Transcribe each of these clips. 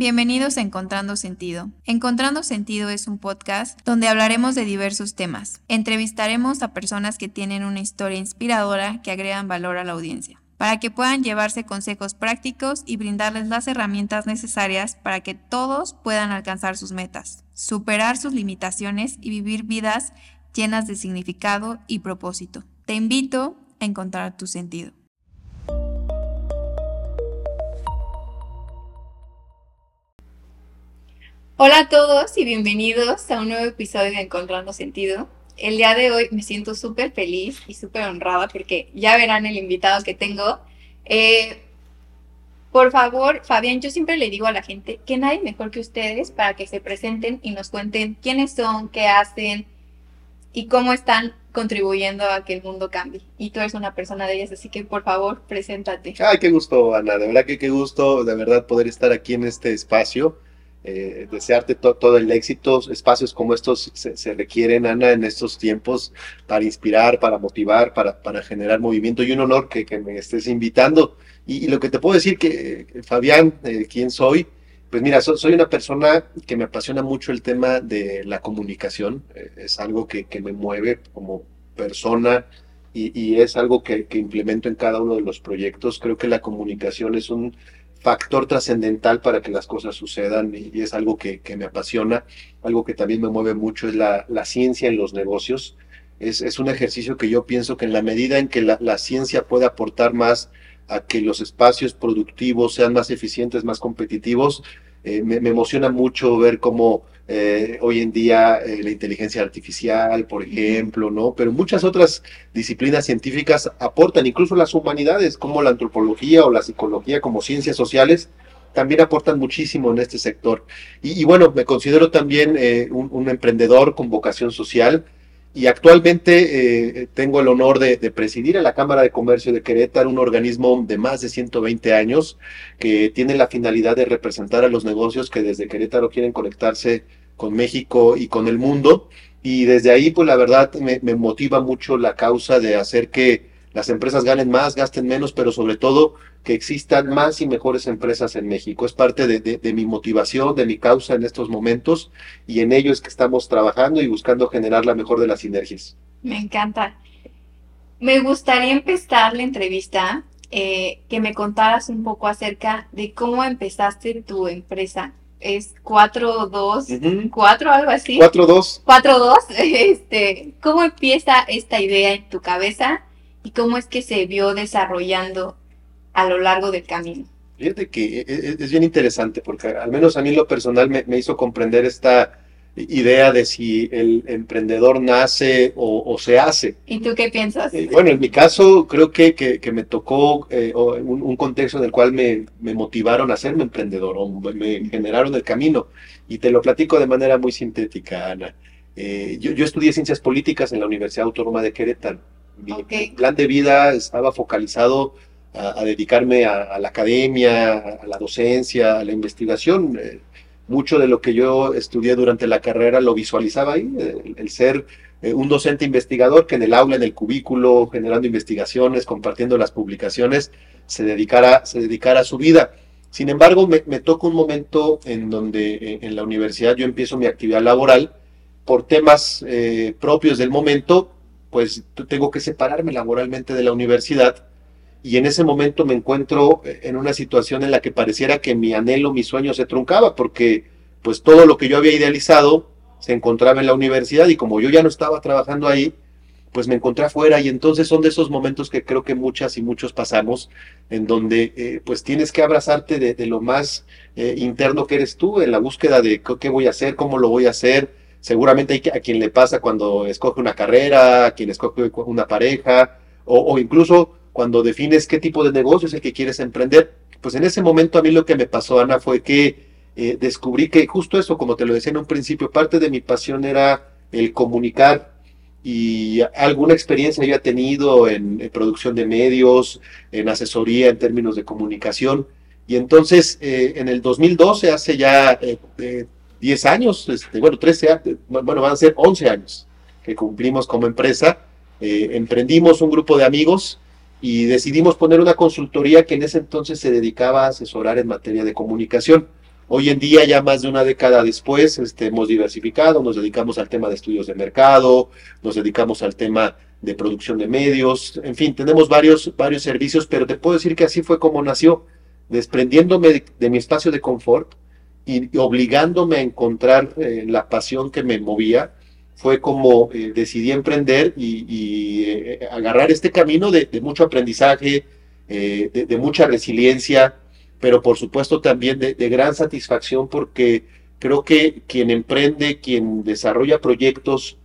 Bienvenidos a Encontrando Sentido. Encontrando Sentido es un podcast donde hablaremos de diversos temas. Entrevistaremos a personas que tienen una historia inspiradora que agregan valor a la audiencia, para que puedan llevarse consejos prácticos y brindarles las herramientas necesarias para que todos puedan alcanzar sus metas, superar sus limitaciones y vivir vidas llenas de significado y propósito. Te invito a encontrar tu sentido. Hola a todos y bienvenidos a un nuevo episodio de Encontrando Sentido. El día de hoy me siento súper feliz y súper honrada porque ya verán el invitado que tengo. Eh, por favor, Fabián, yo siempre le digo a la gente que nadie mejor que ustedes para que se presenten y nos cuenten quiénes son, qué hacen y cómo están contribuyendo a que el mundo cambie. Y tú eres una persona de ellas, así que por favor, preséntate. Ay, qué gusto, Ana. De verdad que qué gusto, de verdad, poder estar aquí en este espacio eh, desearte todo el éxito. Espacios como estos se, requieren, Ana, en estos tiempos para inspirar, para motivar, para, para generar movimiento y un honor que, que me estés invitando. Y, lo que te puedo decir que, Fabián, eh, ¿quién soy? Pues mira, soy una persona que me apasiona mucho el tema de la comunicación. Eh, es algo que, que, me mueve como persona y, y es algo que, que implemento en cada uno de los proyectos. Creo que la comunicación es un factor trascendental para que las cosas sucedan y, es algo que, me apasiona. Algo que también me mueve mucho es la, ciencia en los negocios. Es, un ejercicio que yo pienso que en la medida en que la, ciencia puede aportar más a que los espacios productivos sean más eficientes, más competitivos, eh, me, emociona mucho ver cómo eh, hoy en día eh, la inteligencia artificial, por ejemplo, ¿no? Pero muchas otras disciplinas científicas aportan, incluso las humanidades, como la antropología o la psicología, como ciencias sociales, también aportan muchísimo en este sector. Y, bueno, me considero también eh, un, emprendedor con vocación social y actualmente tengo el honor de, de, presidir a la Cámara de Comercio de Querétaro, un organismo de más de 120 años que tiene la finalidad de representar a los negocios que desde Querétaro quieren conectarse con México y con el mundo. Y desde ahí, pues la verdad, me, motiva mucho la causa de hacer que las empresas ganen más, gasten menos, pero sobre todo que existan más y mejores empresas en México. Es parte de, mi motivación, de mi causa en estos momentos y en ello es que estamos trabajando y buscando generar la mejor de las sinergias. Me encanta. Me gustaría empezar la entrevista eh, que me contaras un poco acerca de cómo empezaste tu empresa es 4-2, 4 algo así. 4-2. 4-2. Este, ¿Cómo empieza esta idea en tu cabeza y cómo es que se vio desarrollando a lo largo del camino? Fíjate que e, e, es bien interesante porque al menos a mí lo personal me, me hizo comprender esta idea de si el emprendedor nace o, se hace. ¿Y tú qué piensas? Eh, bueno, en mi caso creo que, que, me tocó eh, un, contexto en el cual me, me, motivaron a serme emprendedor o me generaron el camino. Y te lo platico de manera muy sintética, Ana. Eh, yo, yo, estudié ciencias políticas en la Universidad Autónoma de Querétaro. Mi, plan de vida estaba focalizado a, dedicarme a, a, la academia, a la docencia, a la investigación mucho de lo que yo estudié durante la carrera lo visualizaba ahí, el, ser eh, un docente investigador que en el aula, en el cubículo, generando investigaciones, compartiendo las publicaciones, se dedicara, se dedicara a su vida. Sin embargo, me, toca un momento en donde eh, en la universidad yo empiezo mi actividad laboral por temas eh, propios del momento, pues tengo que separarme laboralmente de la universidad y en ese momento me encuentro en una situación en la que pareciera que mi anhelo, mi sueño se truncaba, porque pues todo lo que yo había idealizado se encontraba en la universidad y como yo ya no estaba trabajando ahí, pues me encontré afuera y entonces son de esos momentos que creo que muchas y muchos pasamos, en donde eh, pues tienes que abrazarte de, lo más eh, interno que eres tú, en la búsqueda de qué voy a hacer, cómo lo voy a hacer. Seguramente hay a quien le pasa cuando escoge una carrera, a quien escoge una pareja, o incluso cuando defines qué tipo de negocio es el que quieres emprender. Pues en ese momento a mí lo que me pasó, Ana, fue que eh, descubrí que justo eso, como te lo decía en un principio, parte de mi pasión era el comunicar y alguna experiencia había tenido en, producción de medios, en asesoría en términos de comunicación. Y entonces, eh, en el 2012, hace ya 10 eh, años, este, bueno, 13, bueno, van a ser 11 años que cumplimos como empresa, emprendimos un grupo de amigos y decidimos poner una consultoría que en ese entonces se dedicaba a asesorar en materia de comunicación. Hoy en día, ya más de una década después, este, hemos diversificado, nos dedicamos al tema de estudios de mercado, nos dedicamos al tema de producción de medios, en fin, tenemos varios, varios servicios, pero te puedo decir que así fue como nació, desprendiéndome de, mi espacio de confort y, obligándome a encontrar eh, la pasión que me movía, fue como eh, decidí emprender y, eh, agarrar este camino de, mucho aprendizaje, de, mucha resiliencia, pero por supuesto también de, gran satisfacción porque creo que quien emprende, quien desarrolla proyectos,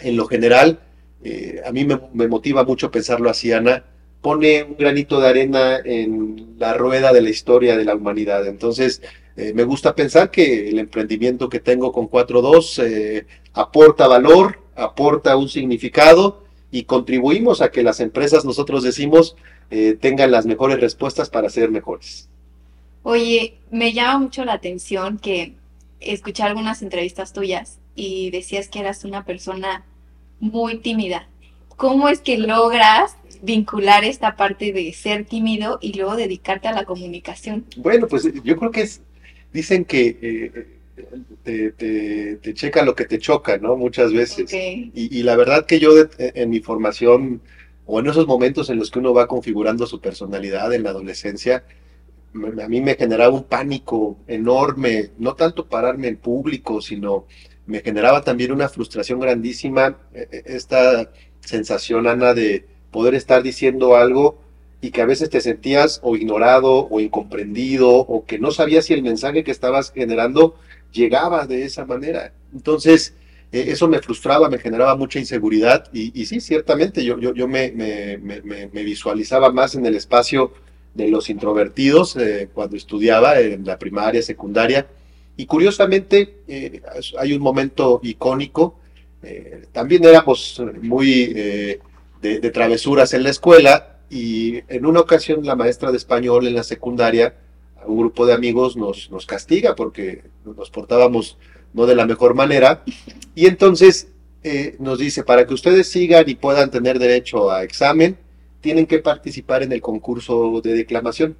en lo general, eh, a mí me, motiva mucho pensarlo así, Ana, pone un granito de arena en la rueda de la historia de la humanidad. Entonces, eh, me gusta pensar que el emprendimiento que tengo con 4.2 eh, aporta valor, aporta un significado y contribuimos a que las empresas, nosotros decimos, tengan las mejores respuestas para ser mejores. Oye, me llama mucho la atención que escuché algunas entrevistas tuyas y decías que eras una persona muy tímida. ¿Cómo es que logras vincular esta parte de ser tímido y luego dedicarte a la comunicación? Bueno, pues yo creo que es, dicen que eh, te, checa lo que te choca, ¿no? Muchas veces. Y, la verdad que yo en mi formación o en esos momentos en los que uno va configurando su personalidad en la adolescencia, a mí me generaba un pánico enorme, no tanto pararme en público, sino me generaba también una frustración grandísima, eh, eh, esta sensación, Ana, de poder estar diciendo algo y que a veces te sentías o ignorado o incomprendido o que no sabías si el mensaje que estabas generando llegaba de esa manera. Entonces, eh, eso me frustraba, me generaba mucha inseguridad y, sí, ciertamente yo, yo, yo me, visualizaba más en el espacio de los introvertidos cuando estudiaba en la primaria, secundaria, y curiosamente, eh, hay un momento icónico. Eh, también éramos muy eh, de, travesuras en la escuela y en una ocasión la maestra de español en la secundaria, un grupo de amigos nos, nos castiga porque nos portábamos no de la mejor manera. Y entonces nos dice, para que ustedes sigan y puedan tener derecho a examen, tienen que participar en el concurso de declamación.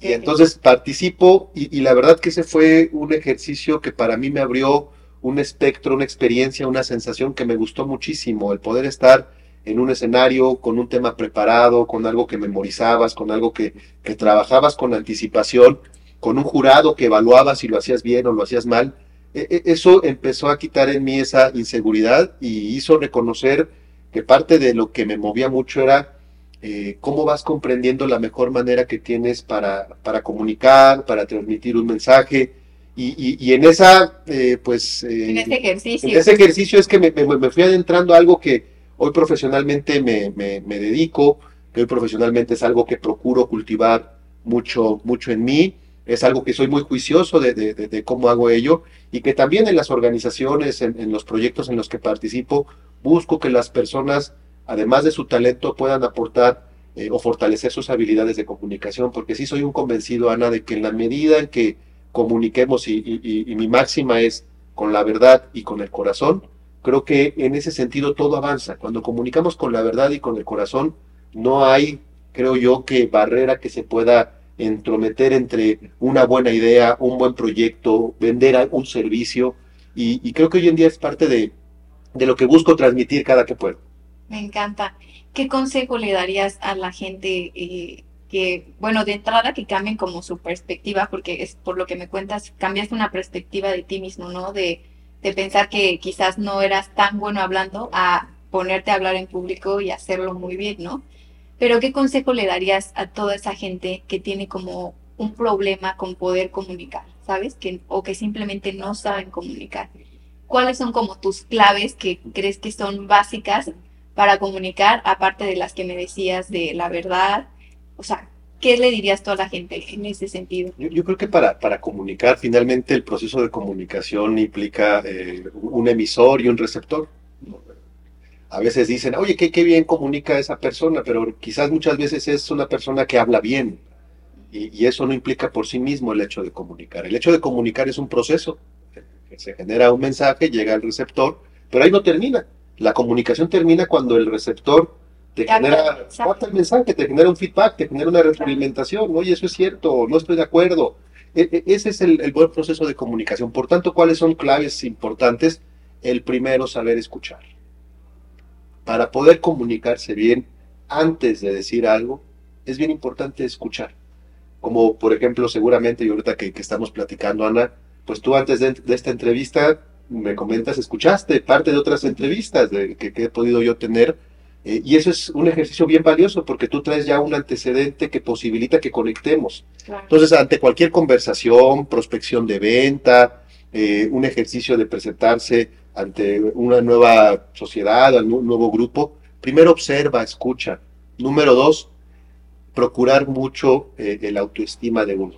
Y entonces participo y, la verdad que ese fue un ejercicio que para mí me abrió un espectro, una experiencia, una sensación que me gustó muchísimo, el poder estar en un escenario con un tema preparado, con algo que memorizabas, con algo que, que trabajabas con anticipación, con un jurado que evaluaba si lo hacías bien o lo hacías mal. E, e, eso empezó a quitar en mí esa inseguridad y hizo reconocer que parte de lo que me movía mucho era eh, cómo vas comprendiendo la mejor manera que tienes para, para comunicar, para transmitir un mensaje. Y, y, en esa, eh, pues... Eh, en ese ejercicio. En ese ejercicio es que me, me, fui adentrando a algo que hoy profesionalmente me, me, dedico, que hoy profesionalmente es algo que procuro cultivar mucho, mucho en mí, es algo que soy muy juicioso de, de, de, cómo hago ello y que también en las organizaciones, en, en los proyectos en los que participo, busco que las personas además de su talento, puedan aportar eh, o fortalecer sus habilidades de comunicación, porque sí soy un convencido, Ana, de que en la medida en que comuniquemos, y, mi máxima es con la verdad y con el corazón, creo que en ese sentido todo avanza. Cuando comunicamos con la verdad y con el corazón, no hay, creo yo, que barrera que se pueda entrometer entre una buena idea, un buen proyecto, vender un servicio, y, creo que hoy en día es parte de, de lo que busco transmitir cada que puedo. Me encanta. ¿Qué consejo le darías a la gente eh, que, bueno, de entrada que cambien como su perspectiva, porque es por lo que me cuentas, cambiaste una perspectiva de ti mismo, ¿no? De, de pensar que quizás no eras tan bueno hablando a ponerte a hablar en público y hacerlo muy bien, ¿no? Pero ¿qué consejo le darías a toda esa gente que tiene como un problema con poder comunicar, ¿sabes? Que, o que simplemente no saben comunicar. ¿Cuáles son como tus claves que crees que son básicas para comunicar, aparte de las que me decías de la verdad? O sea, ¿qué le dirías a toda la gente en ese sentido? Yo, creo que para, para, comunicar, finalmente el proceso de comunicación implica eh, un emisor y un receptor. A veces dicen, oye, qué, qué bien comunica esa persona, pero quizás muchas veces es una persona que habla bien. Y, y eso no implica por sí mismo el hecho de comunicar. El hecho de comunicar es un proceso. Se genera un mensaje, llega al receptor, pero ahí no termina la comunicación termina cuando el receptor te genera, el mensaje, te genera un feedback, te genera una retroalimentación, oye, eso es cierto, no estoy de acuerdo. E, e, ese es el, buen proceso de comunicación. Por tanto, ¿cuáles son claves importantes? El primero, saber escuchar. Para poder comunicarse bien antes de decir algo, es bien importante escuchar. Como por ejemplo, seguramente, y ahorita que, estamos platicando, Ana, pues tú antes de, esta entrevista me comentas, escuchaste parte de otras entrevistas de, que, he podido yo tener, eh, y eso es un ejercicio bien valioso porque tú traes ya un antecedente que posibilita que conectemos. Entonces, ante cualquier conversación, prospección de venta, eh, un ejercicio de presentarse ante una nueva sociedad, un nuevo grupo, primero observa, escucha. Número dos, procurar mucho eh, el autoestima de uno.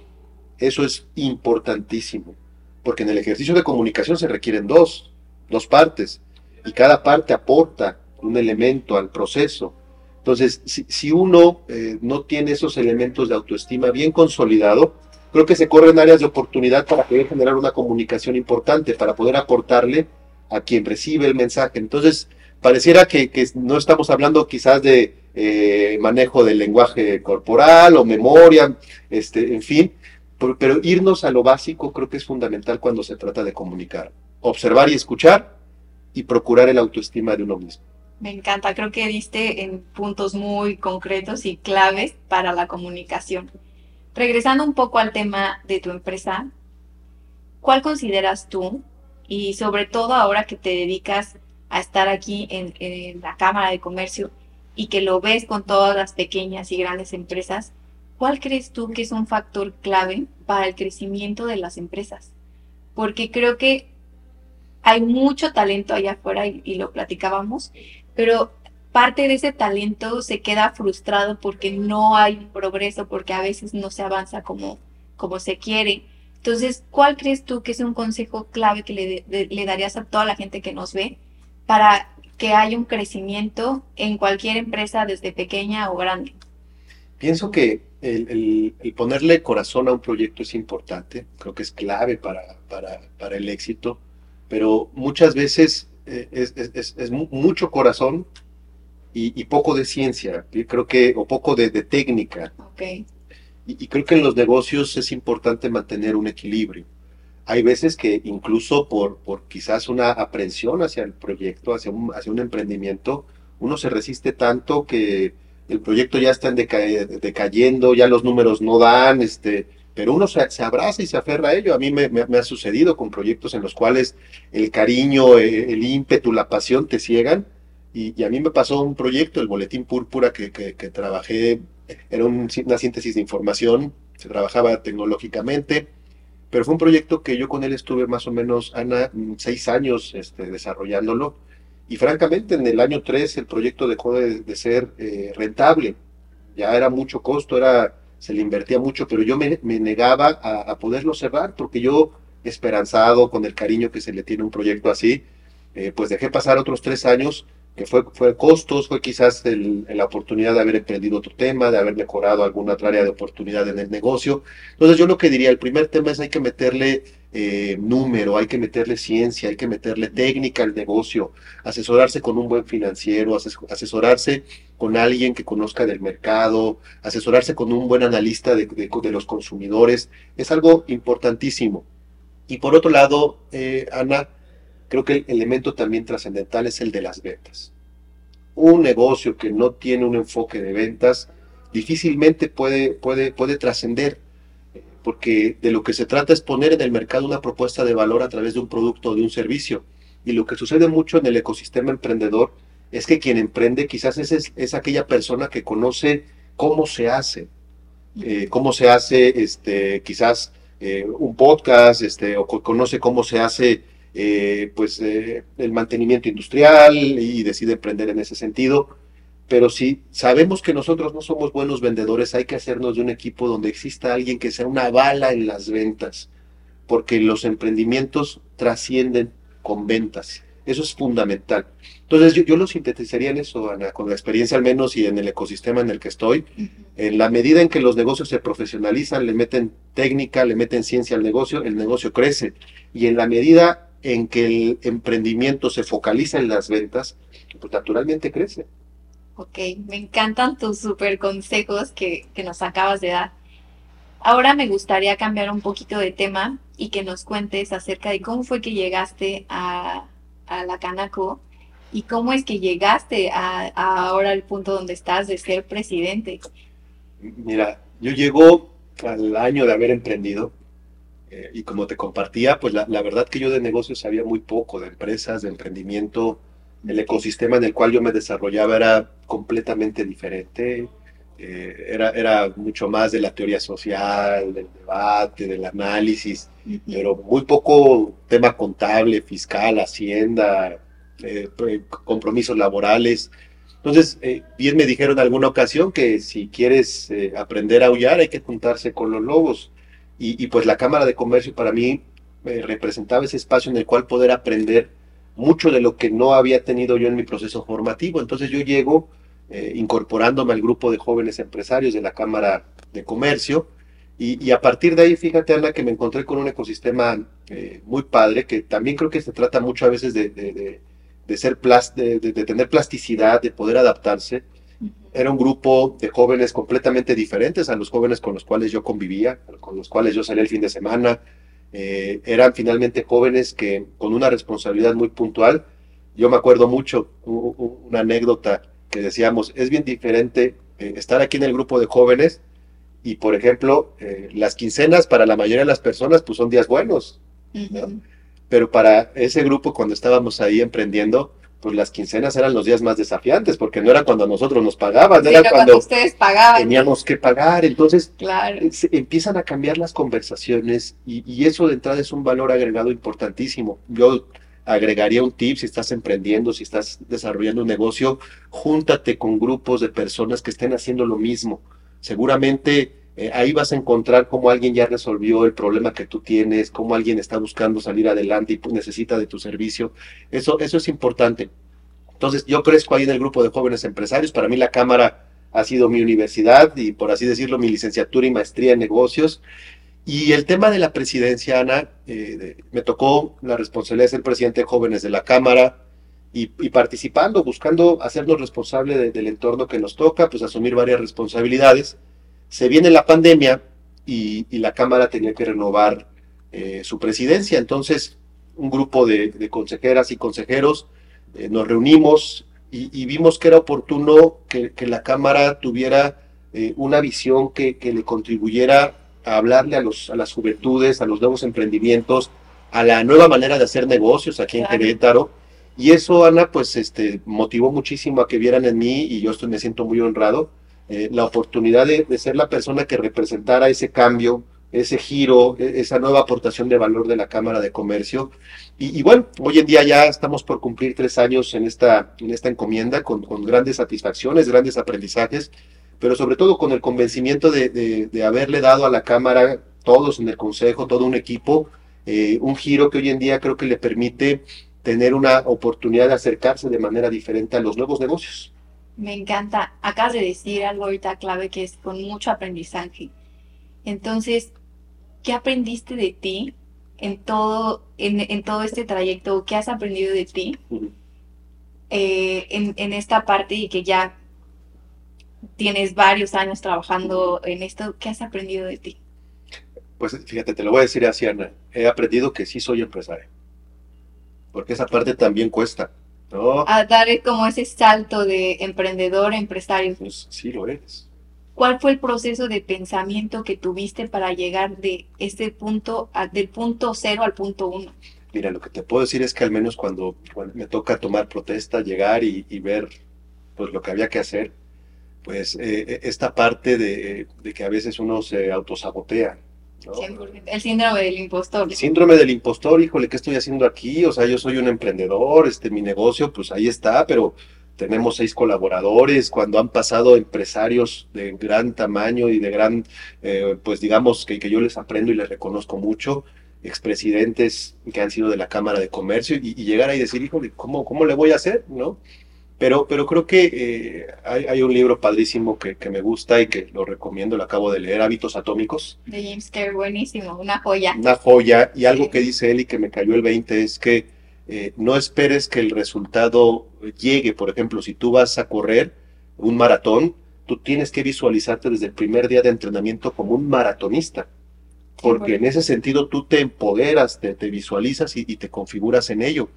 Eso es importantísimo, porque en el ejercicio de comunicación se requieren dos, dos partes, y cada parte aporta un elemento al proceso. Entonces, si, uno eh, no tiene esos elementos de autoestima bien consolidado, creo que se corren áreas de oportunidad para poder generar una comunicación importante, para poder aportarle a quien recibe el mensaje. Entonces, pareciera que, no estamos hablando quizás de eh, manejo del lenguaje corporal o memoria, este, en fin, pero, irnos a lo básico creo que es fundamental cuando se trata de comunicar. Observar y escuchar y procurar el autoestima de uno mismo. Me encanta, creo que diste en puntos muy concretos y claves para la comunicación. Regresando un poco al tema de tu empresa, ¿cuál consideras tú, y sobre todo ahora que te dedicas a estar aquí en, la Cámara de Comercio y que lo ves con todas las pequeñas y grandes empresas, ¿cuál crees tú que es un factor clave para el crecimiento de las empresas? Porque creo que hay mucho talento allá afuera y, lo platicábamos, pero parte de ese talento se queda frustrado porque no hay progreso, porque a veces no se avanza como, como se quiere. Entonces, ¿cuál crees tú que es un consejo clave que le, le darías a toda la gente que nos ve para que haya un crecimiento en cualquier empresa, desde pequeña o grande? Pienso que el, ponerle corazón a un proyecto es importante, creo que es clave para, para, el éxito, pero muchas veces eh, es, mucho corazón y, poco de ciencia, creo que, o poco de, técnica. Y, y creo que en los negocios es importante mantener un equilibrio hay veces que incluso por, por quizás una aprensión hacia el proyecto, hacia un, hacia un emprendimiento, uno se resiste tanto que el proyecto ya está decayendo, ya los números no dan, este, pero uno se, abraza y se aferra a ello. A mí me, ha sucedido con proyectos en los cuales el cariño, e, el, ímpetu, la pasión te ciegan. Y, a mí me pasó un proyecto, el Boletín Púrpura, que, trabajé, era una síntesis de información, se trabajaba tecnológicamente pero fue un proyecto que yo con él estuve más o menos, Ana, seis años este, desarrollándolo. Y francamente, en el año 3 el proyecto dejó de, ser eh, rentable. Ya era mucho costo, era, se le invertía mucho, pero yo me, negaba a, poderlo cerrar porque yo, esperanzado con el cariño que se le tiene a un proyecto así, eh, pues dejé pasar otros tres años que fue, fue costos, fue quizás la oportunidad de haber emprendido otro tema, de haber mejorado alguna otra área de oportunidad en el negocio. Entonces yo lo que diría, el primer tema es hay que meterle eh, número, hay que meterle ciencia, hay que meterle técnica al negocio, asesorarse con un buen financiero, asesorarse con alguien que conozca del mercado, asesorarse con un buen analista de, los consumidores, es algo importantísimo. Y por otro lado, eh, Ana, creo que el elemento también trascendental es el de las ventas. Un negocio que no tiene un enfoque de ventas difícilmente puede, puede, puede trascender, porque de lo que se trata es poner en el mercado una propuesta de valor a través de un producto o de un servicio. Y lo que sucede mucho en el ecosistema emprendedor es que quien emprende quizás es, es, aquella persona que conoce cómo se hace, eh, cómo se hace este, quizás eh, un podcast, este, o conoce cómo se hace eh, pues el mantenimiento industrial y decide emprender en ese sentido. Pero si sabemos que nosotros no somos buenos vendedores, hay que hacernos de un equipo donde exista alguien que sea una bala en las ventas, porque los emprendimientos trascienden con ventas. Eso es fundamental. Entonces yo, yo, lo sintetizaría en eso, Ana, con la experiencia al menos y en el ecosistema en el que estoy. En la medida en que los negocios se profesionalizan, le meten técnica, le meten ciencia al negocio, el negocio crece. Y en la medida en que el emprendimiento se focaliza en las ventas, pues naturalmente crece. Ok, me encantan tus super consejos que, nos acabas de dar. Ahora me gustaría cambiar un poquito de tema y que nos cuentes acerca de cómo fue que llegaste a, a la Canaco y cómo es que llegaste a, a ahora al punto donde estás de ser presidente. Mira, yo llego al año de haber emprendido eh, y como te compartía, pues la, la, verdad que yo de negocios sabía muy poco, de empresas, de emprendimiento, el ecosistema en el cual yo me desarrollaba era completamente diferente, eh, era, era mucho más de la teoría social, del debate, del análisis, pero muy poco tema contable, fiscal, hacienda, eh, compromisos laborales. Entonces, eh, bien me dijeron en alguna ocasión que si quieres aprender a aullar hay que juntarse con los lobos. Y, y pues la Cámara de Comercio para mí representaba ese espacio en el cual poder aprender mucho de lo que no había tenido yo en mi proceso formativo. Entonces yo llego eh, incorporándome al grupo de jóvenes empresarios de la Cámara de Comercio y, y, a partir de ahí, fíjate Ana, que me encontré con un ecosistema eh, muy padre, que también creo que se trata mucho a veces de, de, de, de ser plas, de, de, tener plasticidad, de poder adaptarse. Era un grupo de jóvenes completamente diferentes a los jóvenes con los cuales yo convivía, con los cuales yo salía el fin de semana, eh, eran finalmente jóvenes que con una responsabilidad muy puntual, yo me acuerdo mucho una anécdota que decíamos, es bien diferente eh, estar aquí en el grupo de jóvenes y, por ejemplo, eh, las quincenas para la mayoría de las personas pues son días buenos, ¿no? pero para ese grupo cuando estábamos ahí emprendiendo, pues las quincenas eran los días más desafiantes, porque no era cuando nosotros nos pagaban, Sí, era cuando ustedes pagaban. teníamos que pagar, entonces Claro. eh, se empiezan a cambiar las conversaciones y, y eso de entrada es un valor agregado importantísimo. Yo agregaría un tip si estás emprendiendo, si estás desarrollando un negocio, júntate con grupos de personas que estén haciendo lo mismo. Seguramente eh, ahí vas a encontrar cómo alguien ya resolvió el problema que tú tienes, cómo alguien está buscando salir adelante y necesita de tu servicio. Eso, eso es importante. Entonces, yo crezco ahí en el grupo de jóvenes empresarios. Para mí la Cámara ha sido mi universidad y, por así decirlo, mi licenciatura y maestría en negocios. Y el tema de la presidencia, Ana, eh, me tocó la responsabilidad de ser presidente de jóvenes de la Cámara y, participando, buscando hacernos responsable de, del entorno que nos toca, pues asumir varias responsabilidades. Se viene la pandemia y, y la Cámara tenía que renovar eh, su presidencia. Entonces, un grupo de, de consejeras y consejeros eh, nos reunimos y, y, vimos que era oportuno que, que la Cámara tuviera eh, una visión que, que, le contribuyera a hablarle a, los, a las juventudes, a los nuevos emprendimientos, a la nueva manera de hacer negocios aquí en Querétaro. Y eso, Ana, pues este, motivó muchísimo a que vieran en mí, y yo estoy, me siento muy honrado, eh, la oportunidad de, de, ser la persona que representara ese cambio, ese giro, esa nueva aportación de valor de la Cámara de Comercio. Y, bueno, hoy en día ya estamos por cumplir tres años en esta, en esta encomienda con, con grandes satisfacciones, grandes aprendizajes, pero sobre todo con el convencimiento de, de, de haberle dado a la Cámara, todos en el Consejo, todo un equipo, eh, un giro que hoy en día creo que le permite tener una oportunidad de acercarse de manera diferente a los nuevos negocios. Me encanta. Acabas de decir algo ahorita clave que es con mucho aprendizaje. Entonces, ¿qué aprendiste de ti en todo, en, todo este trayecto? ¿Qué has aprendido de ti eh, en, en, esta parte y que ya tienes varios años trabajando en esto? ¿Qué has aprendido de ti? Pues fíjate, te lo voy a decir así, Ana. He aprendido que sí soy empresario. Porque esa parte también cuesta. A dar como ese salto de emprendedor a empresario. Pues sí lo eres. ¿Cuál fue el proceso de pensamiento que tuviste para llegar de este punto, a, del punto cero al punto uno? Mira, lo que te puedo decir es que al menos cuando, cuando me toca tomar protesta, llegar y, y, ver pues lo que había que hacer, pues eh, esta parte de, de, que a veces uno se autosabotea. El síndrome del impostor. El síndrome del impostor, híjole, ¿qué estoy haciendo aquí? O sea, yo soy un emprendedor, este, mi negocio, pues ahí está, pero tenemos seis colaboradores, cuando han pasado empresarios de gran tamaño y de gran, eh, pues digamos que, que, yo les aprendo y les reconozco mucho, expresidentes que han sido de la Cámara de Comercio, y, y llegar ahí y decir, híjole, ¿cómo, ¿cómo le voy a hacer? ¿No? Pero, pero creo que eh, hay, hay, un libro padrísimo que, que, me gusta y que lo recomiendo, lo acabo de leer, Hábitos Atómicos. De James Clear, buenísimo, una joya. Una joya, y algo que dice él y que me cayó el 20 es que eh, no esperes que el resultado llegue. Por ejemplo, si tú vas a correr un maratón, tú tienes que visualizarte desde el primer día de entrenamiento como un maratonista. Porque en ese sentido tú te empoderas, te, visualizas y, te configuras en ello.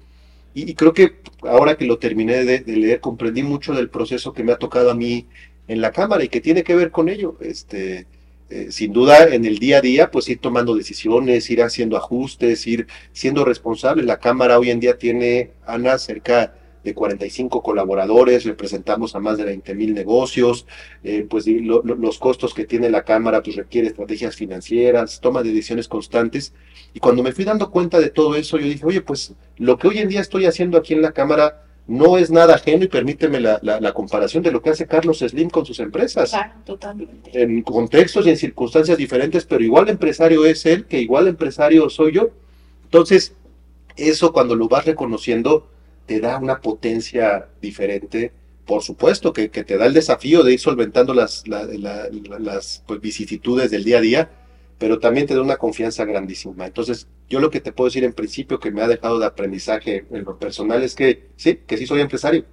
Y, creo que ahora que lo terminé de, leer, comprendí mucho del proceso que me ha tocado a mí en la cámara y que tiene que ver con ello. Este, eh, sin duda, en el día a día, pues ir tomando decisiones, ir haciendo ajustes, ir siendo responsable. La cámara hoy en día tiene, Ana, cerca de 45 colaboradores, representamos a más de 20 mil negocios, eh, pues los costos que tiene la Cámara pues requiere estrategias financieras, toma de decisiones constantes. Y cuando me fui dando cuenta de todo eso, yo dije, oye, pues lo que hoy en día estoy haciendo aquí en la Cámara no es nada ajeno y permíteme la, la, comparación de lo que hace Carlos Slim con sus empresas. Claro, totalmente. En contextos y en circunstancias diferentes, pero igual empresario es él que igual empresario soy yo. Entonces, eso cuando lo vas reconociendo, te da una potencia diferente. Por supuesto que, te da el desafío de ir solventando las, las pues, vicisitudes del día a día, pero también te da una confianza grandísima. Entonces, yo lo que te puedo decir en principio que me ha dejado de aprendizaje en lo personal es que sí, que sí soy empresario.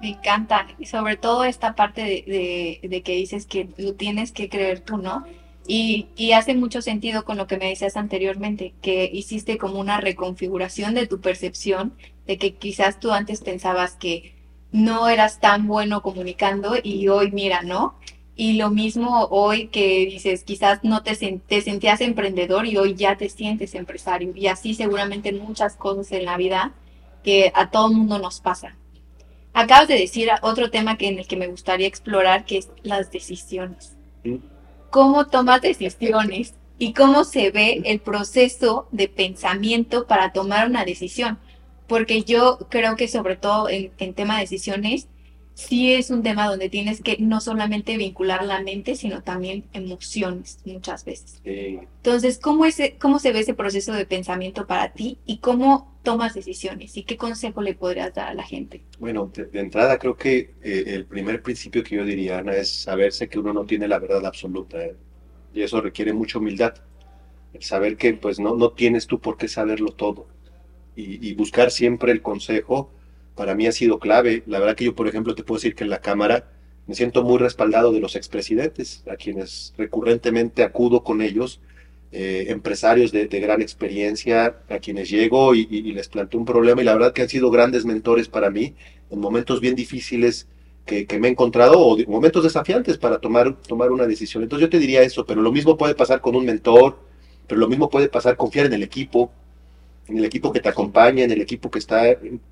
Me encanta, y sobre todo esta parte de, de que dices que lo tienes que creer tú, ¿no? Y, y, hace mucho sentido con lo que me decías anteriormente, que hiciste como una reconfiguración de tu percepción, de que quizás tú antes pensabas que no eras tan bueno comunicando y hoy mira, ¿no? Y lo mismo hoy que dices, quizás no te, te sentías emprendedor y hoy ya te sientes empresario. Y así seguramente muchas cosas en la vida que a todo mundo nos pasa. Acabas de decir otro tema que en el que me gustaría explorar, que es las decisiones cómo tomas decisiones y cómo se ve el proceso de pensamiento para tomar una decisión. Porque yo creo que sobre todo en, tema de decisiones, sí es un tema donde tienes que no solamente vincular la mente, sino también emociones muchas veces. Entonces, ¿cómo, es, ¿cómo se ve ese proceso de pensamiento para ti y cómo tomas decisiones? ¿Y qué consejo le podrías dar a la gente? Bueno, de, entrada creo que eh, el primer principio que yo diría, Ana, es saberse que uno no tiene la verdad absoluta. ¿eh? Y eso requiere mucha humildad. El saber que pues no, no tienes tú por qué saberlo todo. Y, buscar siempre el consejo para mí ha sido clave. La verdad que yo, por ejemplo, te puedo decir que en la Cámara me siento muy respaldado de los expresidentes, a quienes recurrentemente acudo con ellos, eh, empresarios de, gran experiencia, a quienes llego y, les planteo un problema y la verdad que han sido grandes mentores para mí en momentos bien difíciles que, me he encontrado o momentos desafiantes para tomar, tomar una decisión. Entonces yo te diría eso, pero lo mismo puede pasar con un mentor, pero lo mismo puede pasar confiar en el equipo, en el equipo que te acompaña, en el equipo que está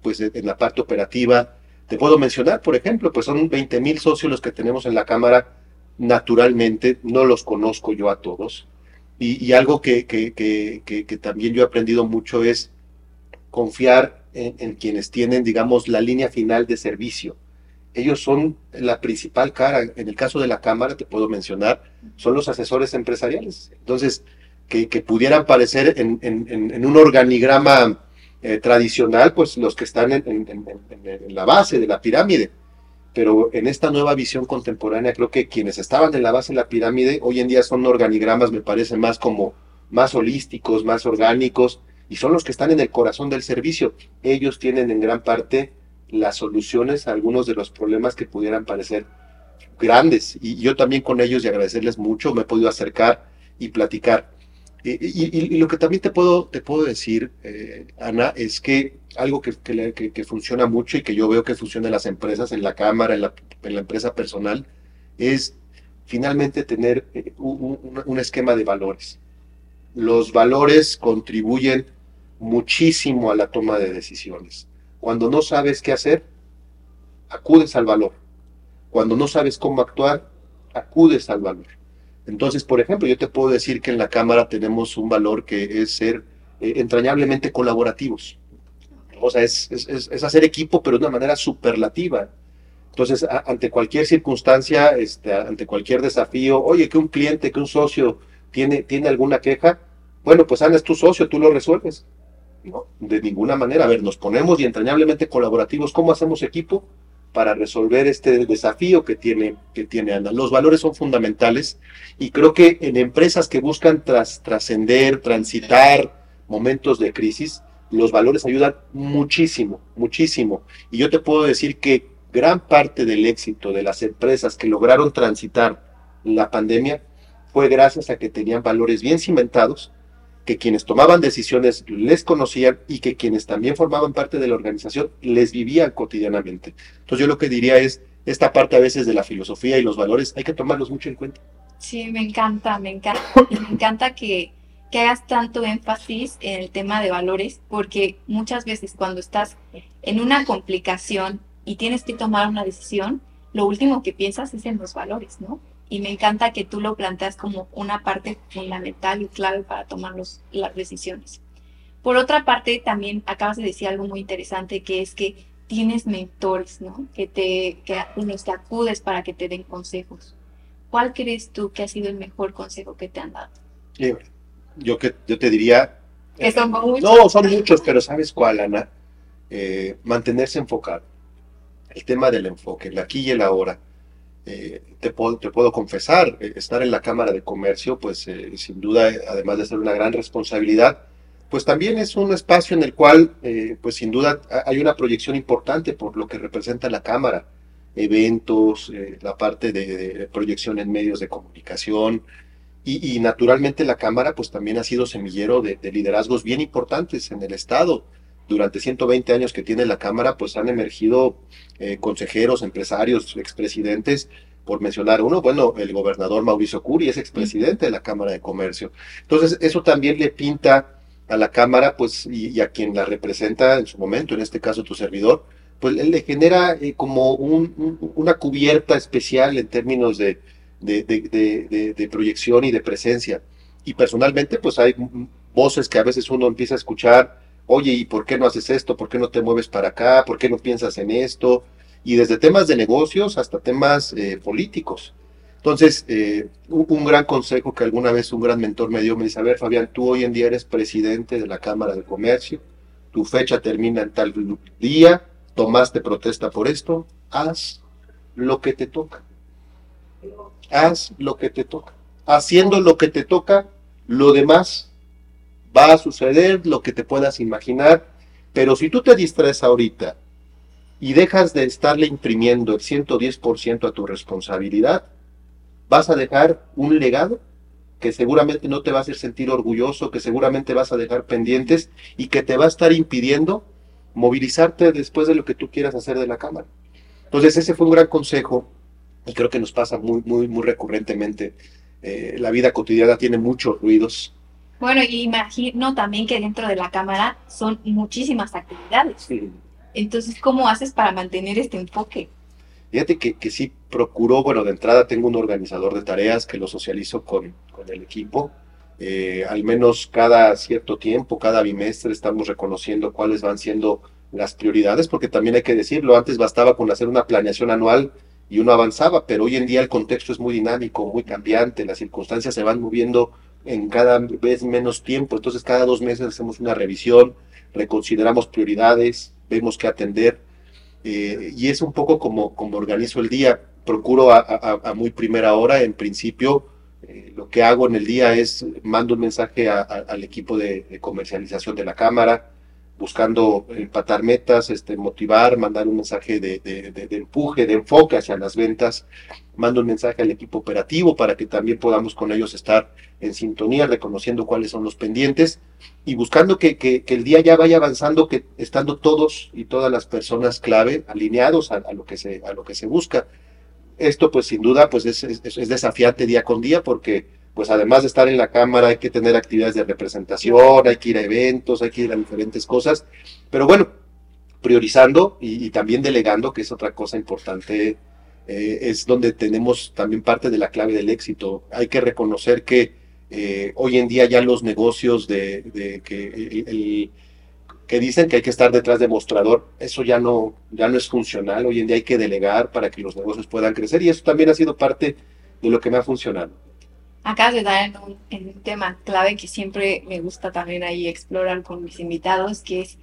pues, en la parte operativa. Te puedo mencionar, por ejemplo, pues son 20 mil socios los que tenemos en la Cámara. Naturalmente, no los conozco yo a todos. Y, algo que, que, que, también yo he aprendido mucho es confiar en, en, quienes tienen, digamos, la línea final de servicio. Ellos son la principal cara. En el caso de la Cámara, te puedo mencionar, son los asesores empresariales. Entonces, que, pudieran parecer en, un organigrama eh, tradicional, pues los que están en, la base de la pirámide. Pero en esta nueva visión contemporánea, creo que quienes estaban en la base de la pirámide hoy en día son organigramas, me parece, más como más holísticos, más orgánicos, y son los que están en el corazón del servicio. Ellos tienen en gran parte las soluciones a algunos de los problemas que pudieran parecer grandes. Y yo también con ellos, y agradecerles mucho, me he podido acercar y platicar. Y, lo que también te puedo, te puedo decir, eh, Ana, es que algo que, que, funciona mucho y que yo veo que funciona en las empresas, en la cámara, en la, en la empresa personal, es finalmente tener eh, un, un, esquema de valores. Los valores contribuyen muchísimo a la toma de decisiones. Cuando no sabes qué hacer, acudes al valor. Cuando no sabes cómo actuar, acudes al valor. Entonces, por ejemplo, yo te puedo decir que en la Cámara tenemos un valor que es ser eh, entrañablemente colaborativos. O sea, es, hacer equipo, pero de una manera superlativa. Entonces, ante cualquier circunstancia, este, ante cualquier desafío, oye, que un cliente, que un socio tiene, tiene alguna queja, bueno, pues Ana es tu socio, tú lo resuelves. No, de ninguna manera. A ver, nos ponemos y entrañablemente colaborativos. ¿Cómo hacemos equipo? Para resolver este desafío que tiene, que tiene Ana. Los valores son fundamentales y creo que en empresas que buscan trascender, transitar momentos de crisis, los valores ayudan muchísimo, muchísimo. Y yo te puedo decir que gran parte del éxito de las empresas que lograron transitar la pandemia fue gracias a que tenían valores bien cimentados, que quienes tomaban decisiones les conocían y que quienes también formaban parte de la organización les vivían cotidianamente. Entonces yo lo que diría es, esta parte a veces de la filosofía y los valores hay que tomarlos mucho en cuenta. Sí, me encanta, me encanta. me encanta que, que hagas tanto énfasis en el tema de valores, porque muchas veces cuando estás en una complicación y tienes que tomar una decisión, lo último que piensas es en los valores, ¿no? Y me encanta que tú lo planteas como una parte fundamental y clave para tomar los, las decisiones. Por otra parte, también acabas de decir algo muy interesante, que es que tienes mentores, ¿no? Que te, que, los que acudes para que te den consejos. ¿Cuál crees tú que ha sido el mejor consejo que te han dado? Yo, que, yo te diría... Que son muchos. No, son muchos, pero ¿sabes cuál, Ana? Eh, mantenerse enfocado. El tema del enfoque, el aquí y el ahora eh, te, puedo, te puedo confesar, eh, estar en la Cámara de Comercio, pues eh, sin duda, además de ser una gran responsabilidad, pues también es un espacio en el cual, pues sin duda, hay una proyección importante por lo que representa la Cámara, eventos, la parte de, proyección en medios de comunicación, y, naturalmente la Cámara, pues también ha sido semillero de, de liderazgos bien importantes en el Estado durante 120 años que tiene la Cámara, pues han emergido eh, consejeros, empresarios, expresidentes, por mencionar uno, bueno, el gobernador Mauricio Curi es expresidente de la Cámara de Comercio. Entonces, eso también le pinta a la Cámara, pues, y, a quien la representa en su momento, en este caso tu servidor, pues le genera eh, como una cubierta especial en términos de, de proyección y de presencia. Y personalmente, pues hay voces que a veces uno empieza a escuchar oye, ¿y por qué no haces esto? ¿Por qué no te mueves para acá? ¿Por qué no piensas en esto? Y desde temas de negocios hasta temas eh, políticos. Entonces, eh, un, gran consejo que alguna vez un gran mentor me dio, me dice, a ver, Fabián, tú hoy en día eres presidente de la Cámara de Comercio, tu fecha termina en tal día, tomaste protesta por esto, haz lo que te toca. Haz lo que te toca. Haciendo lo que te toca, lo demás va a suceder lo que te puedas imaginar, pero si tú te distraes ahorita y dejas de estarle imprimiendo el 110% a tu responsabilidad, vas a dejar un legado que seguramente no te va a hacer sentir orgulloso, que seguramente vas a dejar pendientes y que te va a estar impidiendo movilizarte después de lo que tú quieras hacer de la Cámara. Entonces ese fue un gran consejo y creo que nos pasa muy, muy, muy recurrentemente. Eh, la vida cotidiana tiene muchos ruidos, bueno, y imagino también que dentro de la cámara son muchísimas actividades. Entonces, ¿cómo haces para mantener este enfoque? Fíjate que, que sí procuro, bueno, de entrada tengo un organizador de tareas que lo socializo con, con el equipo. Eh, al menos cada cierto tiempo, cada bimestre, estamos reconociendo cuáles van siendo las prioridades, porque también hay que decirlo, antes bastaba con hacer una planeación anual y uno avanzaba, pero hoy en día el contexto es muy dinámico, muy cambiante, las circunstancias se van moviendo en cada vez menos tiempo. Entonces, cada dos meses hacemos una revisión, reconsideramos prioridades, vemos qué atender. Eh, y es un poco como, como organizo el día. Procuro a, muy primera hora, en principio, eh, lo que hago en el día es mando un mensaje al equipo de comercialización de la Cámara, buscando empatar metas, este, motivar, mandar un mensaje de, de, empuje, de enfoque hacia las ventas, mando un mensaje al equipo operativo para que también podamos con ellos estar en sintonía, reconociendo cuáles son los pendientes y buscando que, que, el día ya vaya avanzando, que estando todos y todas las personas clave alineados a, lo, que se, a lo que se busca. Esto pues sin duda pues es, es, es desafiante día con día porque pues además de estar en la cámara hay que tener actividades de representación, hay que ir a eventos, hay que ir a diferentes cosas, pero bueno, priorizando y, también delegando, que es otra cosa importante, eh, es donde tenemos también parte de la clave del éxito. Hay que reconocer que eh, hoy en día ya los negocios de, que que dicen que hay que estar detrás de mostrador, eso ya no, ya no es funcional. Hoy en día hay que delegar para que los negocios puedan crecer y eso también ha sido parte de lo que me ha funcionado acabas de dar en un, tema clave que siempre me gusta también ahí explorar con mis invitados, que es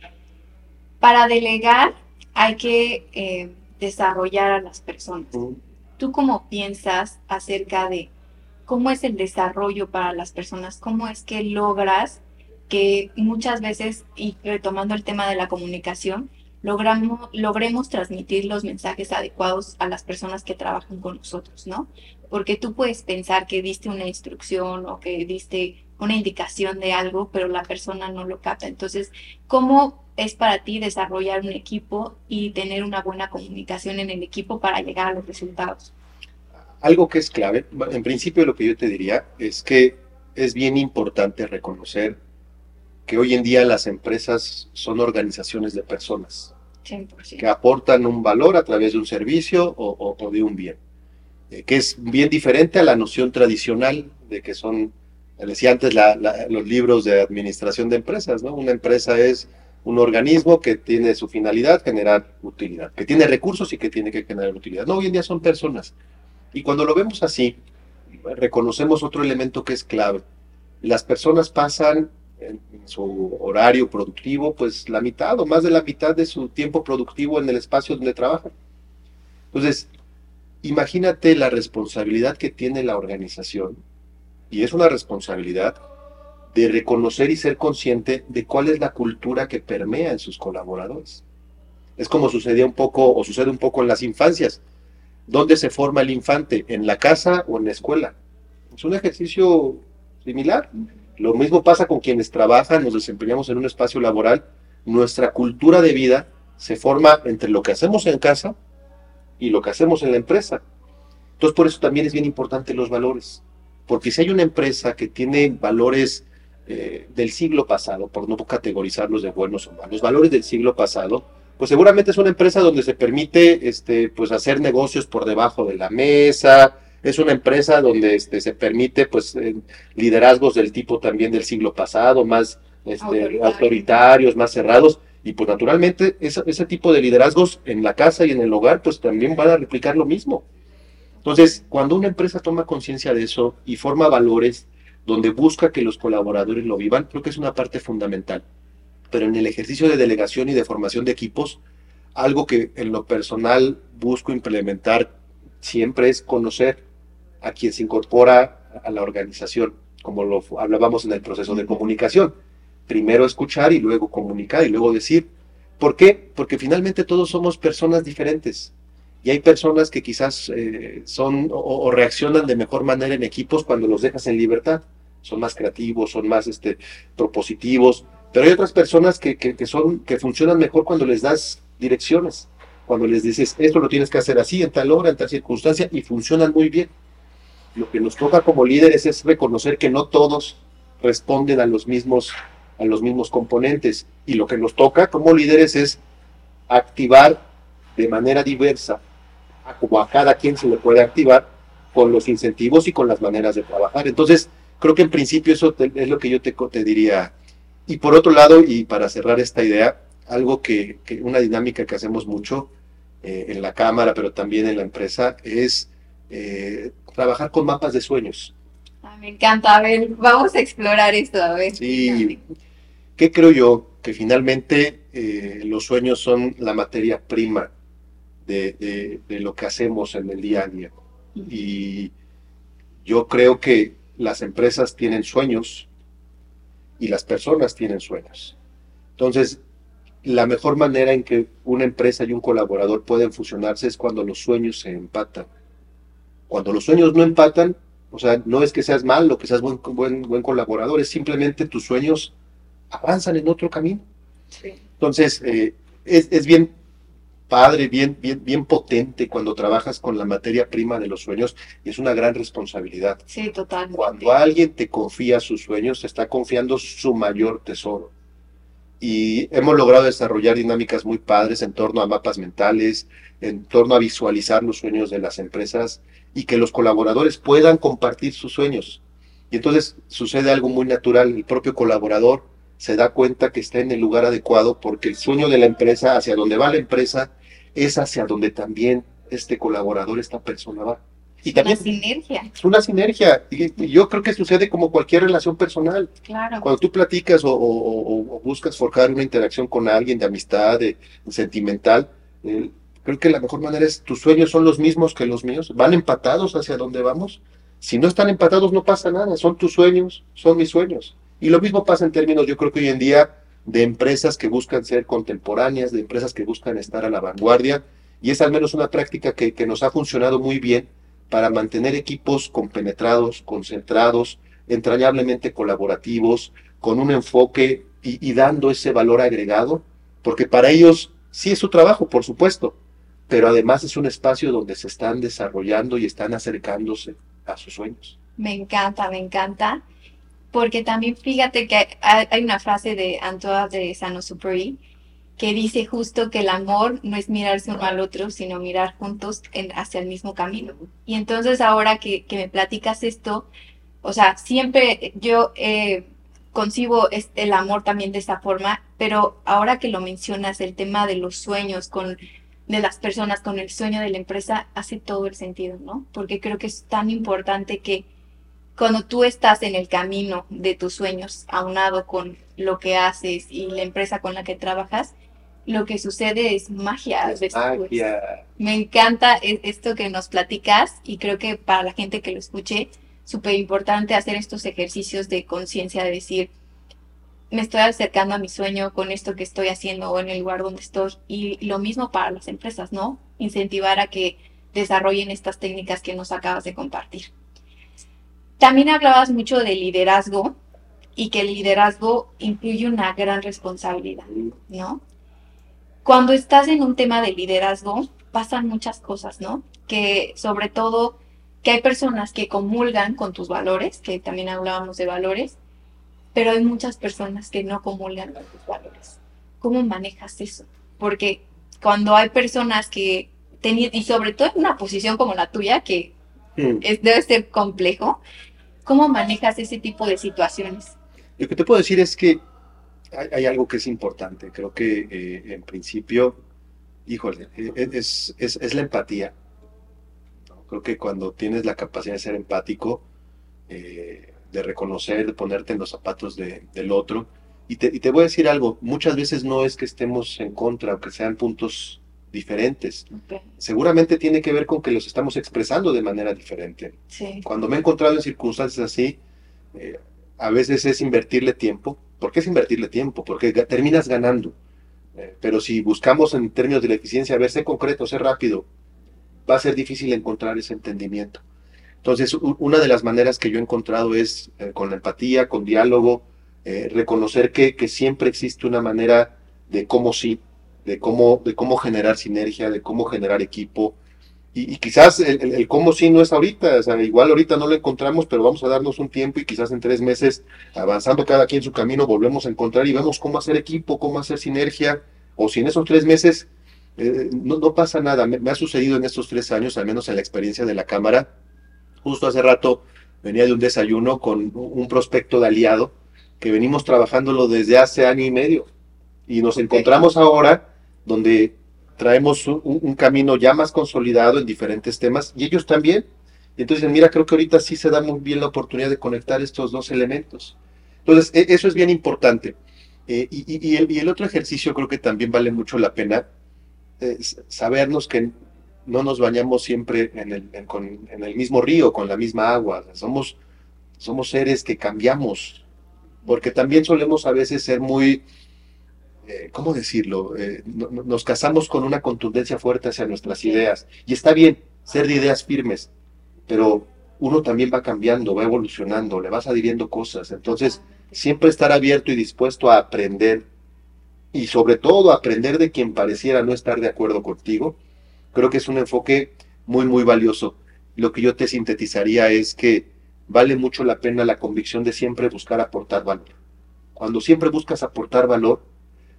para delegar hay que eh, desarrollar a las personas. ¿Tú cómo piensas acerca de cómo es el desarrollo para las personas? ¿Cómo es que logras que muchas veces, y retomando el tema de la comunicación, logramos, logremos transmitir los mensajes adecuados a las personas que trabajan con nosotros, ¿no? Porque tú puedes pensar que diste una instrucción o que diste una indicación de algo, pero la persona no lo capta. Entonces, ¿cómo es para ti desarrollar un equipo y tener una buena comunicación en el equipo para llegar a los resultados? Algo que es clave, en principio lo que yo te diría es que es bien importante reconocer que hoy en día las empresas son organizaciones de personas 100%. que aportan un valor a través de un servicio o, o- o de un bien, eh, que es bien diferente a la noción tradicional de que son, decía antes, la- la- los libros de administración de empresas, ¿no? Una empresa es un organismo que tiene su finalidad generar utilidad, que tiene recursos y que tiene que generar utilidad. No, hoy en día son personas. Y cuando lo vemos así, reconocemos otro elemento que es clave. Las personas pasan en su horario productivo, pues la mitad o más de la mitad de su tiempo productivo en el espacio donde trabajan. Entonces, imagínate la responsabilidad que tiene la organización, y es una responsabilidad de reconocer y ser consciente de cuál es la cultura que permea en sus colaboradores. Es como sucedía un poco, o sucede un poco en las infancias. ¿Dónde se forma el infante? ¿En la casa o en la escuela? Es un ejercicio similar. Lo mismo pasa con quienes trabajan, nos desempeñamos en un espacio laboral. Nuestra cultura de vida se forma entre lo que hacemos en casa y lo que hacemos en la empresa. Entonces, por eso también es bien importante los valores. Porque si hay una empresa que tiene valores eh, del siglo pasado, por no categorizarlos de buenos o malos, valores del siglo pasado, pues seguramente es una empresa donde se permite este, pues hacer negocios por debajo de la mesa, es una empresa donde este, se permite pues eh, liderazgos del tipo también del siglo pasado, más este, Autoritario. autoritarios, más cerrados, y pues naturalmente ese, ese tipo de liderazgos en la casa y en el hogar pues también van a replicar lo mismo. Entonces, cuando una empresa toma conciencia de eso y forma valores donde busca que los colaboradores lo vivan, creo que es una parte fundamental. Pero en el ejercicio de delegación y de formación de equipos, algo que en lo personal busco implementar siempre es conocer a quien se incorpora a la organización, como lo hablábamos en el proceso de comunicación. Primero escuchar y luego comunicar y luego decir. ¿Por qué? Porque finalmente todos somos personas diferentes. Y hay personas que quizás eh, son o, reaccionan de mejor manera en equipos cuando los dejas en libertad. Son más creativos, son más este, propositivos. Pero hay otras personas que, que son, que funcionan mejor cuando les das direcciones. Cuando les dices, esto lo tienes que hacer así, en tal hora, en tal circunstancia, y funcionan muy bien. Lo que nos toca como líderes es reconocer que no todos responden a los mismos, a los mismos componentes. Y lo que nos toca como líderes es activar de manera diversa como a cada quien se le puede activar con los incentivos y con las maneras de trabajar. Entonces, creo que en principio eso te- es lo que yo te diría. Y por otro lado, y para cerrar esta idea, algo que, que una dinámica que hacemos mucho eh, en la cámara, pero también en la empresa, es eh, trabajar con mapas de sueños. Ah, me encanta. A ver, vamos a explorar esto. A ver. Sí, ¿qué creo yo? Que finalmente eh, los sueños son la materia prima de, de- de lo que hacemos en el día a día. Y yo creo que las empresas tienen sueños y las personas tienen sueños. Entonces, la mejor manera en que una empresa y un colaborador pueden fusionarse es cuando los sueños se empatan. Cuando los sueños no empatan, o sea, no es que seas malo, que seas buen, buen, buen colaborador, es simplemente tus sueños avanzan en otro camino. Sí. Entonces, eh, es, es bien padre, bien, bien, bien potente cuando trabajas con la materia prima de los sueños y es una gran responsabilidad. Sí, totalmente. Cuando alguien te confía sus sueños, te está confiando su mayor tesoro. Y hemos logrado desarrollar dinámicas muy padres en torno a mapas mentales, en torno a visualizar los sueños de las empresas y que los colaboradores puedan compartir sus sueños. Y entonces sucede algo muy natural, el propio colaborador se da cuenta que está en el lugar adecuado porque el sueño de la empresa, hacia donde va la empresa, es hacia donde también este colaborador, esta persona va. Y Una también sinergia, es una sinergia. Y y yo creo que sucede como cualquier relación personal. claro. Cuando tú platicas o, o- o- o buscas forjar una interacción con alguien de amistad, de, sentimental, eh, creo que la mejor manera es tus sueños son los mismos que los míos, van empatados hacia donde vamos. Si no están empatados no pasa nada, son tus sueños, son mis sueños. Y lo mismo pasa en términos, yo creo que hoy en día de empresas que buscan ser contemporáneas, de empresas que buscan estar a la vanguardia, y es al menos una práctica que, que nos ha funcionado muy bien para mantener equipos compenetrados, concentrados, entrañablemente colaborativos, con un enfoque y, y, dando ese valor agregado, porque para ellos sí es su trabajo, por supuesto, pero además es un espacio donde se están desarrollando y están acercándose a sus sueños. Me encanta, me encanta, porque también fíjate que hay una frase de Antoine de Saint-Exupéry que dice justo que el amor no es mirarse uno al otro, sino mirar juntos hacia el mismo camino. Y entonces ahora que, que me platicas esto, o sea, siempre yo eh, concibo el amor también de esa forma, pero ahora que lo mencionas, el tema de los sueños con de las personas con el sueño de la empresa hace todo el sentido, ¿no? Porque creo que es tan importante que cuando tú estás en el camino de tus sueños, aunado con lo que haces y la empresa con la que trabajas, lo que sucede es magia. Es magia. Me encanta e-, esto que nos platicas y creo que para la gente que lo escuche, súper importante hacer estos ejercicios de conciencia, de decir, me estoy acercando a mi sueño con esto que estoy haciendo o en el lugar donde estoy. Y lo mismo para las empresas, ¿no? Incentivar a que desarrollen estas técnicas que nos acabas de compartir. También hablabas mucho de liderazgo y que el liderazgo incluye una gran responsabilidad, ¿no? Cuando estás en un tema de liderazgo, pasan muchas cosas, ¿no? Que sobre todo que hay personas que comulgan con tus valores, que también hablábamos de valores, pero hay muchas personas que no comulgan con tus valores. ¿Cómo manejas eso? Porque cuando hay personas que, y sobre todo en una posición como la tuya, que mm. es, debe ser complejo, ¿cómo manejas ese tipo de situaciones? Lo que te puedo decir es que hay, algo que es importante. Creo que eh, en principio, híjole, e, e, es, es, es la empatía. Creo que cuando tienes la capacidad de ser empático, eh, de reconocer, de ponerte en los zapatos de, del otro. Y te, y te, voy a decir algo, muchas veces no es que estemos en contra o que sean puntos diferentes. Okay. Seguramente tiene que ver con que los estamos expresando de manera diferente. Sí. Cuando me he encontrado en circunstancias así, eh, a veces es invertirle tiempo. ¿Por qué es invertirle tiempo? Porque terminas ganando. Eh, pero si buscamos en términos de la eficiencia, a ver, sé concreto, sé rápido, va a ser difícil encontrar ese entendimiento. Entonces, una de las maneras que yo he encontrado es eh, con la empatía, con diálogo, reconocer que, que, siempre existe una manera de cómo sí, de cómo, de cómo generar sinergia, de cómo generar equipo. Y, y quizás el, el, el, cómo sí no es ahorita, o sea, igual ahorita no lo encontramos, pero vamos a darnos un tiempo y quizás en tres meses, avanzando cada quien su camino, volvemos a encontrar y vemos cómo hacer equipo, cómo hacer sinergia, o si en esos tres meses eh, no, no, pasa nada. Me, me, ha sucedido en estos tres años, al menos en la experiencia de la Cámara, Justo hace rato venía de un desayuno con un prospecto de aliado que venimos trabajándolo desde hace año y medio. Y nos encontramos ahora donde traemos un, camino ya más consolidado en diferentes temas y ellos también. Entonces, mira, creo que ahorita sí se da muy bien la oportunidad de conectar estos dos elementos. Entonces, e, eso es bien importante. Eh, y, el, otro ejercicio creo que también vale mucho la pena, eh, sabernos que no nos bañamos siempre en el mismo río, con la misma agua. Somos, somos seres que cambiamos, porque también solemos a veces ser muy, eh, ¿cómo decirlo? Eh, no, nos casamos con una contundencia fuerte hacia nuestras ideas. Y está bien ser de ideas firmes, pero uno también va cambiando, va evolucionando, le vas adhiriendo cosas. Entonces, siempre estar abierto y dispuesto a aprender y sobre todo aprender de quien pareciera no estar de acuerdo contigo Creo que es un enfoque muy, muy valioso. Lo que yo te sintetizaría es que vale mucho la pena la convicción de siempre buscar aportar valor. Cuando siempre buscas aportar valor,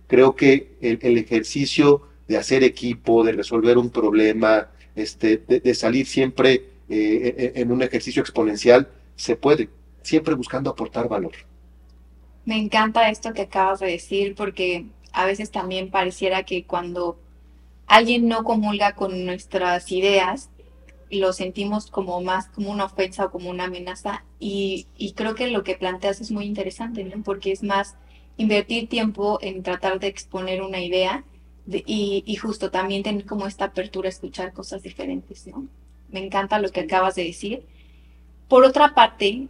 creo que el, el ejercicio de hacer equipo, de resolver un problema, este, de, de salir siempre eh, en un ejercicio exponencial, se puede, siempre buscando aportar valor. Me encanta esto que acabas de decir porque a veces también pareciera que cuando alguien no comulga con nuestras ideas, lo sentimos como más como una ofensa o como una amenaza. Y, y creo que lo que planteas es muy interesante, ¿no? Porque es más invertir tiempo en tratar de exponer una idea de, y, y, justo también tener como esta apertura a escuchar cosas diferentes, ¿no? Me encanta lo que acabas de decir. Por otra parte,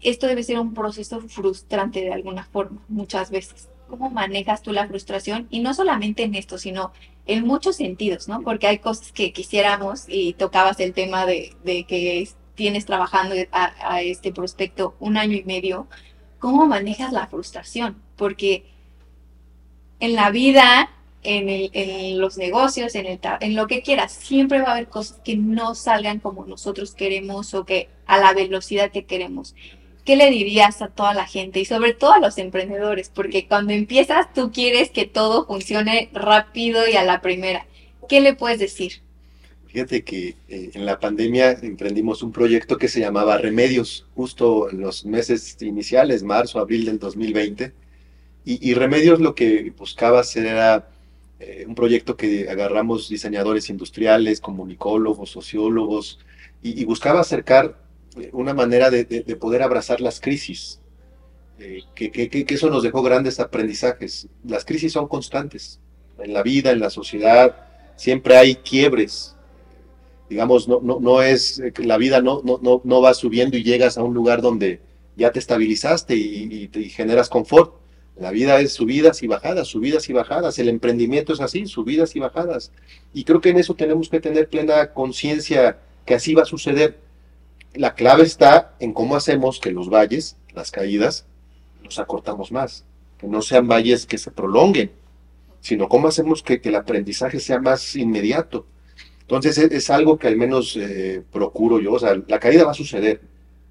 esto debe ser un proceso frustrante de alguna forma, muchas veces, cómo manejas tú la frustración y no solamente en esto, sino en muchos sentidos, ¿no? Porque hay cosas que quisiéramos y tocabas el tema de, de que tienes trabajando a, a, este prospecto un año y medio, ¿cómo manejas la frustración? Porque en la vida, en, el, los negocios, en, el, en lo que quieras, siempre va a haber cosas que no salgan como nosotros queremos o que a la velocidad que queremos. ¿qué le dirías a toda la gente y sobre todo a los emprendedores? Porque cuando empiezas tú quieres que todo funcione rápido y a la primera. ¿Qué le puedes decir? Fíjate que eh, en la pandemia emprendimos un proyecto que se llamaba Remedios, justo en los meses iniciales, marzo, abril del 2020. Y, y Remedios lo que buscaba hacer era eh, un proyecto que agarramos diseñadores industriales, comunicólogos, sociólogos, y, y buscaba acercar una manera de, poder abrazar las crisis, eh, que, que, eso nos dejó grandes aprendizajes. Las crisis son constantes en la vida, en la sociedad, siempre hay quiebres. Digamos, no, no, no es, la vida no, no, no, va subiendo y llegas a un lugar donde ya te estabilizaste y, y, generas confort. La vida es subidas y bajadas, subidas y bajadas. El emprendimiento es así, subidas y bajadas. Y creo que en eso tenemos que tener plena conciencia que así va a suceder la clave está en cómo hacemos que los valles, las caídas, los acortamos más, que no sean valles que se prolonguen, sino cómo hacemos que, el aprendizaje sea más inmediato. Entonces es, algo que al menos eh, procuro yo, o sea, la caída va a suceder,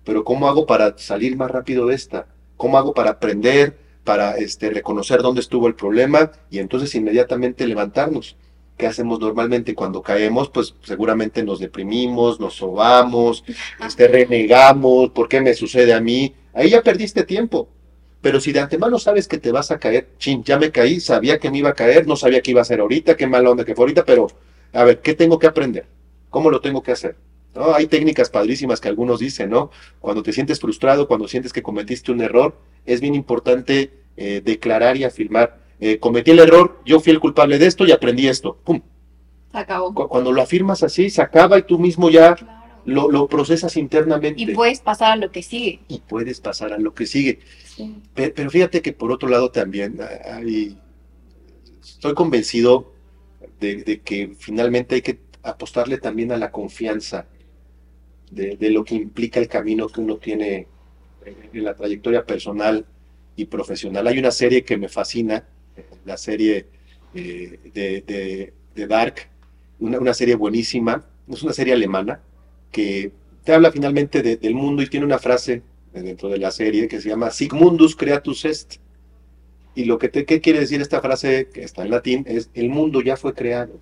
pero ¿cómo hago para salir más rápido de esta? ¿Cómo hago para aprender, para este, reconocer dónde estuvo el problema y entonces inmediatamente levantarnos? ¿Qué hacemos normalmente cuando caemos? Pues seguramente nos deprimimos, nos sobamos, este, renegamos, ¿por qué me sucede a mí? Ahí ya perdiste tiempo. Pero si de antemano sabes que te vas a caer, chin, ya me caí, sabía que me iba a caer, no sabía qué iba a ser ahorita, qué mala onda que fue ahorita, pero a ver, ¿qué tengo que aprender? ¿Cómo lo tengo que hacer? ¿No? Hay técnicas padrísimas que algunos dicen, ¿no? Cuando te sientes frustrado, cuando sientes que cometiste un error, es bien importante eh, declarar y afirmar, eh, cometí el error, yo fui el culpable de esto y aprendí esto. ¡Pum! Se acabó. Cuando lo afirmas así, se acaba y tú mismo ya lo, procesas internamente. Y puedes pasar a lo que sigue. Y puedes pasar a lo que sigue. Pero, fíjate que por otro lado también hay, estoy convencido de, que finalmente hay que apostarle también a la confianza de, lo que implica el camino que uno tiene en la trayectoria personal y profesional. Hay una serie que me fascina, la serie eh, de, de, Dark, una, serie buenísima, es una serie alemana que te habla finalmente del mundo y tiene una frase dentro de la serie que se llama Sigmundus creatus est. Y lo que te, ¿qué quiere decir esta frase que está en latín es el mundo ya fue creado.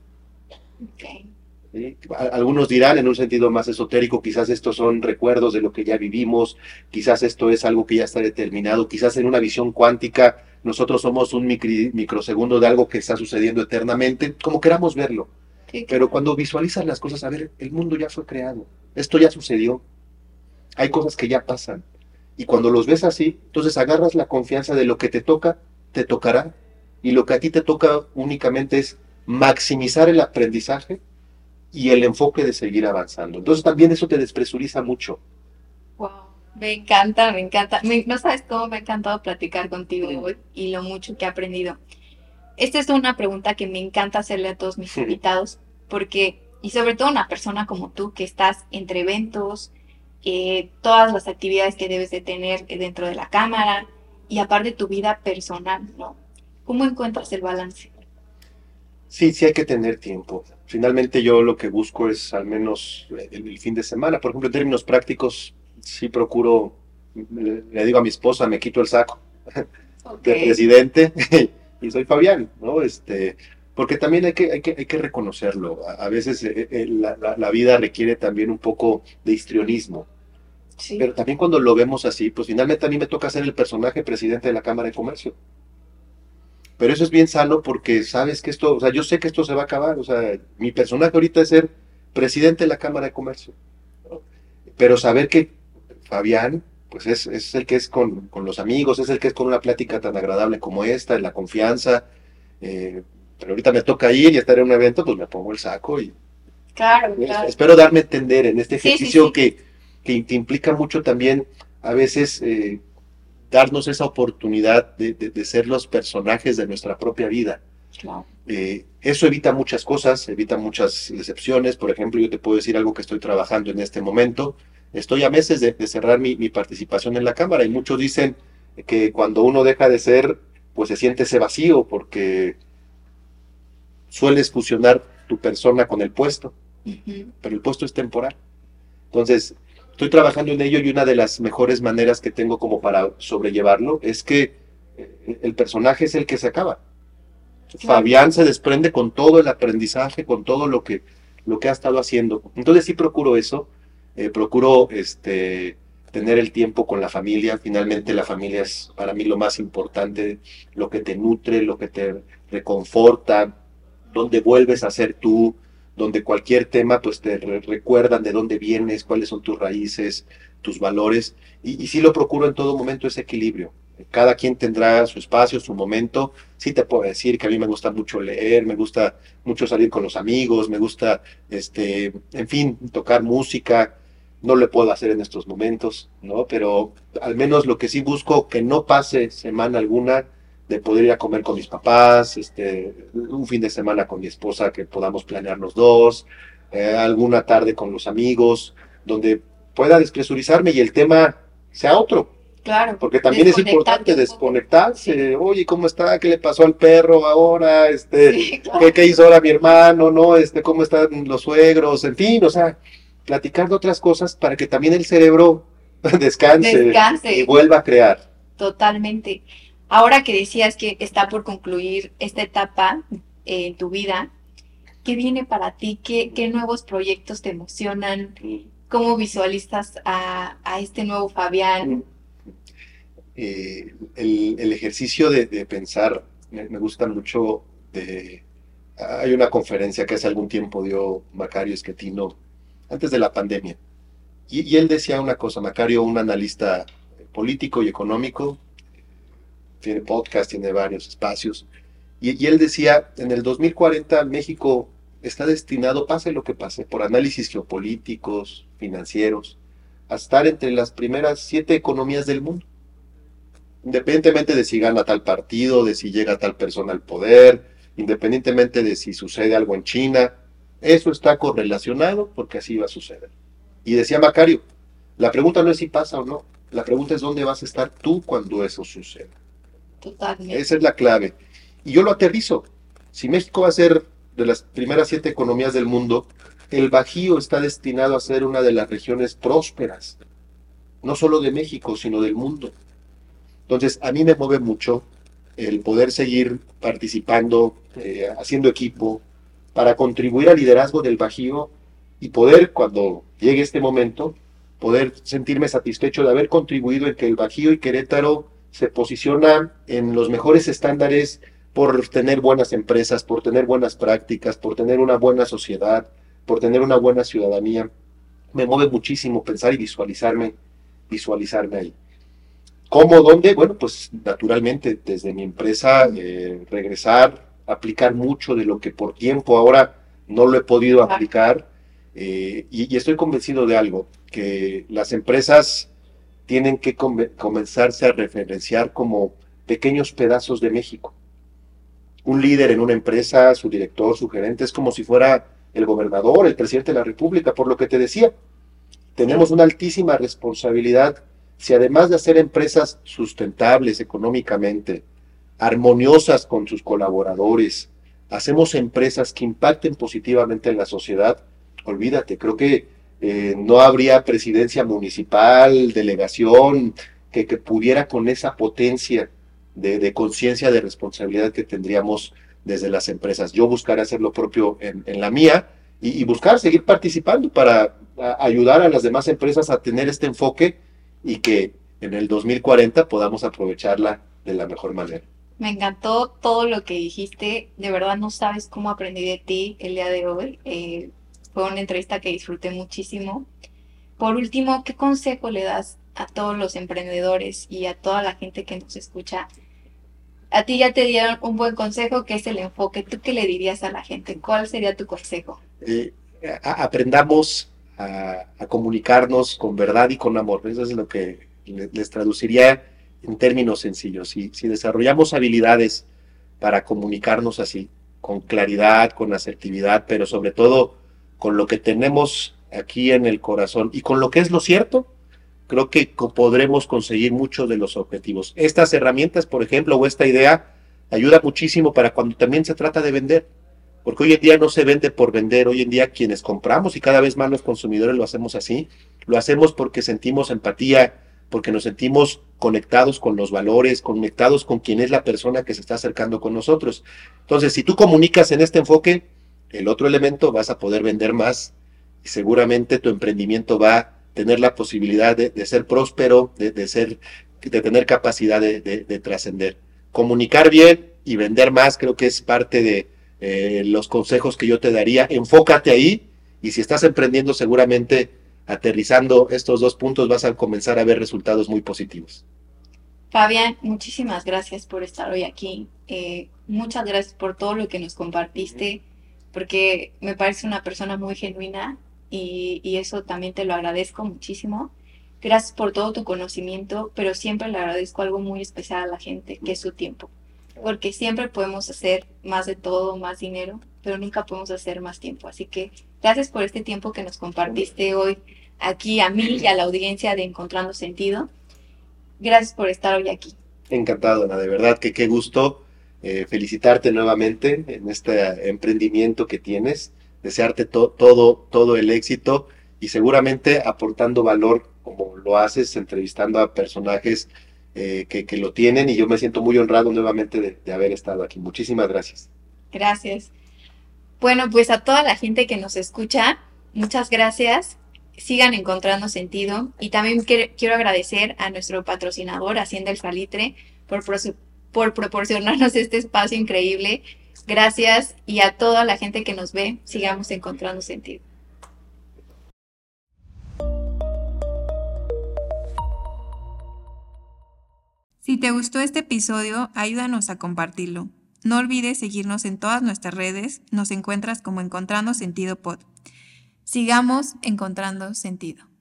Algunos dirán en un sentido más esotérico, quizás estos son recuerdos de lo que ya vivimos, quizás esto es algo que ya está determinado, quizás en una visión cuántica nosotros somos un microsegundo de algo que está sucediendo eternamente, como queramos verlo. Pero cuando visualizas las cosas, a ver, el mundo ya fue creado, esto ya sucedió, hay cosas que ya pasan. Y cuando los ves así, entonces agarras la confianza de lo que te toca, te tocará. Y lo que a ti te toca únicamente es maximizar el aprendizaje y el enfoque de seguir avanzando. Entonces también eso te despresuriza mucho. Me encanta, me encanta. no sabes cómo me ha encantado platicar contigo hoy y lo mucho que he aprendido. Esta es una pregunta que me encanta hacerle a todos mis invitados, porque, y sobre todo una persona como tú, que estás entre eventos, eh, todas las actividades que debes de tener dentro de la cámara, y aparte tu vida personal, ¿no? ¿Cómo encuentras el balance? Sí, sí hay que tener tiempo. Finalmente yo lo que busco es al menos el fin de semana. Por ejemplo, en términos prácticos, sí procuro, le digo a mi esposa, me quito el saco de presidente y soy Fabián, ¿no? Este, porque también hay que, hay que, hay que reconocerlo. A, veces eh, eh, la, vida requiere también un poco de histrionismo. Pero también cuando lo vemos así, pues finalmente a mí me toca ser el personaje presidente de la Cámara de Comercio. Pero eso es bien sano porque sabes que esto, o sea, yo sé que esto se va a acabar. O sea, mi personaje ahorita es ser presidente de la Cámara de Comercio. Pero saber que Fabián, pues es, el que es con, los amigos, es el que es con una plática tan agradable como esta, en la confianza. Eh, pero ahorita me toca ir y estar en un evento, pues me pongo el saco y... Claro, claro. Espero darme a entender en este ejercicio Que, que, implica mucho también a veces eh, darnos esa oportunidad de, de, ser los personajes de nuestra propia vida. Eh, eso evita muchas cosas, evita muchas decepciones. Por ejemplo, yo te puedo decir algo que estoy trabajando en este momento. Estoy a meses de, cerrar mi, mi, participación en la Cámara y muchos dicen que cuando uno deja de ser, pues se siente ese vacío porque sueles fusionar tu persona con el puesto, pero el puesto es temporal. Entonces, estoy trabajando en ello y una de las mejores maneras que tengo como para sobrellevarlo es que eh, el personaje es el que se acaba. Fabián se desprende con todo el aprendizaje, con todo lo que, lo que ha estado haciendo. Entonces sí procuro eso, eh, procuro este, tener el tiempo con la familia. Finalmente la familia es para mí lo más importante, lo que te nutre, lo que te reconforta, donde vuelves a ser tú, donde cualquier tema pues te recuerdan de dónde vienes, cuáles son tus raíces, tus valores, y, sí lo procuro en todo momento ese equilibrio. Cada quien tendrá su espacio, su momento. Sí te puedo decir que a mí me gusta mucho leer, me gusta mucho salir con los amigos, me gusta, este, en fin, tocar música. No lo puedo hacer en estos momentos, ¿no? Pero al menos lo que sí busco que no pase semana alguna de poder ir a comer con mis papás, este, un fin de semana con mi esposa que podamos planear los dos, eh, alguna tarde con los amigos, donde pueda despresurizarme y el tema sea otro. Claro. Porque también es importante desconectarse. Oye, ¿cómo está? ¿Qué le pasó al perro ahora? Este, ¿qué, hizo ahora mi hermano? ¿No? Este, ¿cómo están los suegros? En fin, o sea, platicar de otras cosas para que también el cerebro descanse, descanse. y vuelva a crear. Totalmente. Ahora que decías que está por concluir esta etapa en tu vida, ¿qué viene para ti? ¿Qué, nuevos proyectos te emocionan? ¿Cómo visualizas a, este nuevo Fabián? Eh, el, ejercicio de, pensar me, gusta mucho. De, hay una conferencia que hace algún tiempo dio Macario Esquetino, antes de la pandemia. Y él decía una cosa, Macario, un analista político y económico, tiene podcast, tiene varios espacios. Y, él decía, en el 2040 México está destinado, pase lo que pase, por análisis geopolíticos, financieros, a estar entre las primeras siete economías del mundo. Independientemente de si gana tal partido, de si llega tal persona al poder, independientemente de si sucede algo en China, eso está correlacionado porque así va a suceder. Y decía Macario, la pregunta no es si pasa o no, la pregunta es dónde vas a estar tú cuando eso suceda. Esa es la clave. Y yo lo aterrizo. Si México va a ser de las primeras siete economías del mundo, el Bajío está destinado a ser una de las regiones prósperas, no solo de México, sino del mundo. Entonces, a mí me mueve mucho el poder seguir participando, eh, haciendo equipo, para contribuir al liderazgo del Bajío y poder, cuando llegue este momento, poder sentirme satisfecho de haber contribuido en que el Bajío y Querétaro se posiciona en los mejores estándares por tener buenas empresas, por tener buenas prácticas, por tener una buena sociedad, por tener una buena ciudadanía. Me mueve muchísimo pensar y visualizarme, visualizarme ahí. ¿Cómo? ¿Dónde? Bueno, pues naturalmente desde mi empresa eh, regresar, aplicar mucho de lo que por tiempo ahora no lo he podido aplicar. Eh, y, estoy convencido de algo, que las empresas tienen que comenzarse a referenciar como pequeños pedazos de México. Un líder en una empresa, su director, su gerente, es como si fuera el gobernador, el presidente de la República, por lo que te decía. Tenemos una altísima responsabilidad si además de hacer empresas sustentables económicamente, armoniosas con sus colaboradores, hacemos empresas que impacten positivamente en la sociedad, olvídate, creo que eh, no habría presidencia municipal, delegación, que, pudiera con esa potencia de, conciencia de responsabilidad que tendríamos desde las empresas. Yo buscaré hacer lo propio en, la mía y, buscar seguir participando para ayudar a las demás empresas a tener este enfoque y que en el 2040 podamos aprovecharla de la mejor manera. Me encantó todo lo que dijiste. De verdad no sabes cómo aprendí de ti el día de hoy. Eh, fue una entrevista que disfruté muchísimo. Por último, ¿qué consejo le das a todos los emprendedores y a toda la gente que nos escucha? A ti ya te dieron un buen consejo, que es el enfoque. ¿Tú qué le dirías a la gente? ¿Cuál sería tu consejo? Eh, aprendamos a, comunicarnos con verdad y con amor. Eso es lo que les traduciría en términos sencillos. Si, si desarrollamos habilidades para comunicarnos así, con claridad, con asertividad, pero sobre todo con lo que tenemos aquí en el corazón y con lo que es lo cierto, creo que podremos conseguir muchos de los objetivos. Estas herramientas, por ejemplo, o esta idea, ayuda muchísimo para cuando también se trata de vender, porque hoy en día no se vende por vender, hoy en día quienes compramos y cada vez más los consumidores lo hacemos así, lo hacemos porque sentimos empatía, porque nos sentimos conectados con los valores, conectados con quien es la persona que se está acercando con nosotros. Entonces, si tú comunicas en este enfoque, el otro elemento vas a poder vender más y seguramente tu emprendimiento va a tener la posibilidad de, ser próspero, de, ser, de tener capacidad de, trascender. Comunicar bien y vender más creo que es parte de eh, los consejos que yo te daría. Enfócate ahí y si estás emprendiendo seguramente aterrizando estos dos puntos vas a comenzar a ver resultados muy positivos. Fabián, muchísimas gracias por estar hoy aquí. Eh, muchas gracias por todo lo que nos compartiste, porque me parece una persona muy genuina y, y, eso también te lo agradezco muchísimo. Gracias por todo tu conocimiento, pero siempre le agradezco algo muy especial a la gente, que es su tiempo. Porque siempre podemos hacer más de todo, más dinero, pero nunca podemos hacer más tiempo. Así que gracias por este tiempo que nos compartiste hoy aquí a mí y a la audiencia de Encontrando Sentido. Gracias por estar hoy aquí. Encantado, Ana, de verdad que qué gusto eh, felicitarte nuevamente en este emprendimiento que tienes, desearte todo, todo el éxito y seguramente aportando valor como lo haces, entrevistando a personajes eh, que, lo tienen y yo me siento muy honrado nuevamente de haber estado aquí. Muchísimas gracias. Gracias. Bueno, pues a toda la gente que nos escucha, muchas gracias. Sigan encontrando sentido. Y también quiero agradecer a nuestro patrocinador, Hacienda el Salitre, por, por proporcionarnos este espacio increíble. Gracias y a toda la gente que nos ve, sigamos encontrando sentido. Si te gustó este episodio, ayúdanos a compartirlo. No olvides seguirnos en todas nuestras redes, nos encuentras como Encontrando Sentido Pod. Sigamos encontrando sentido.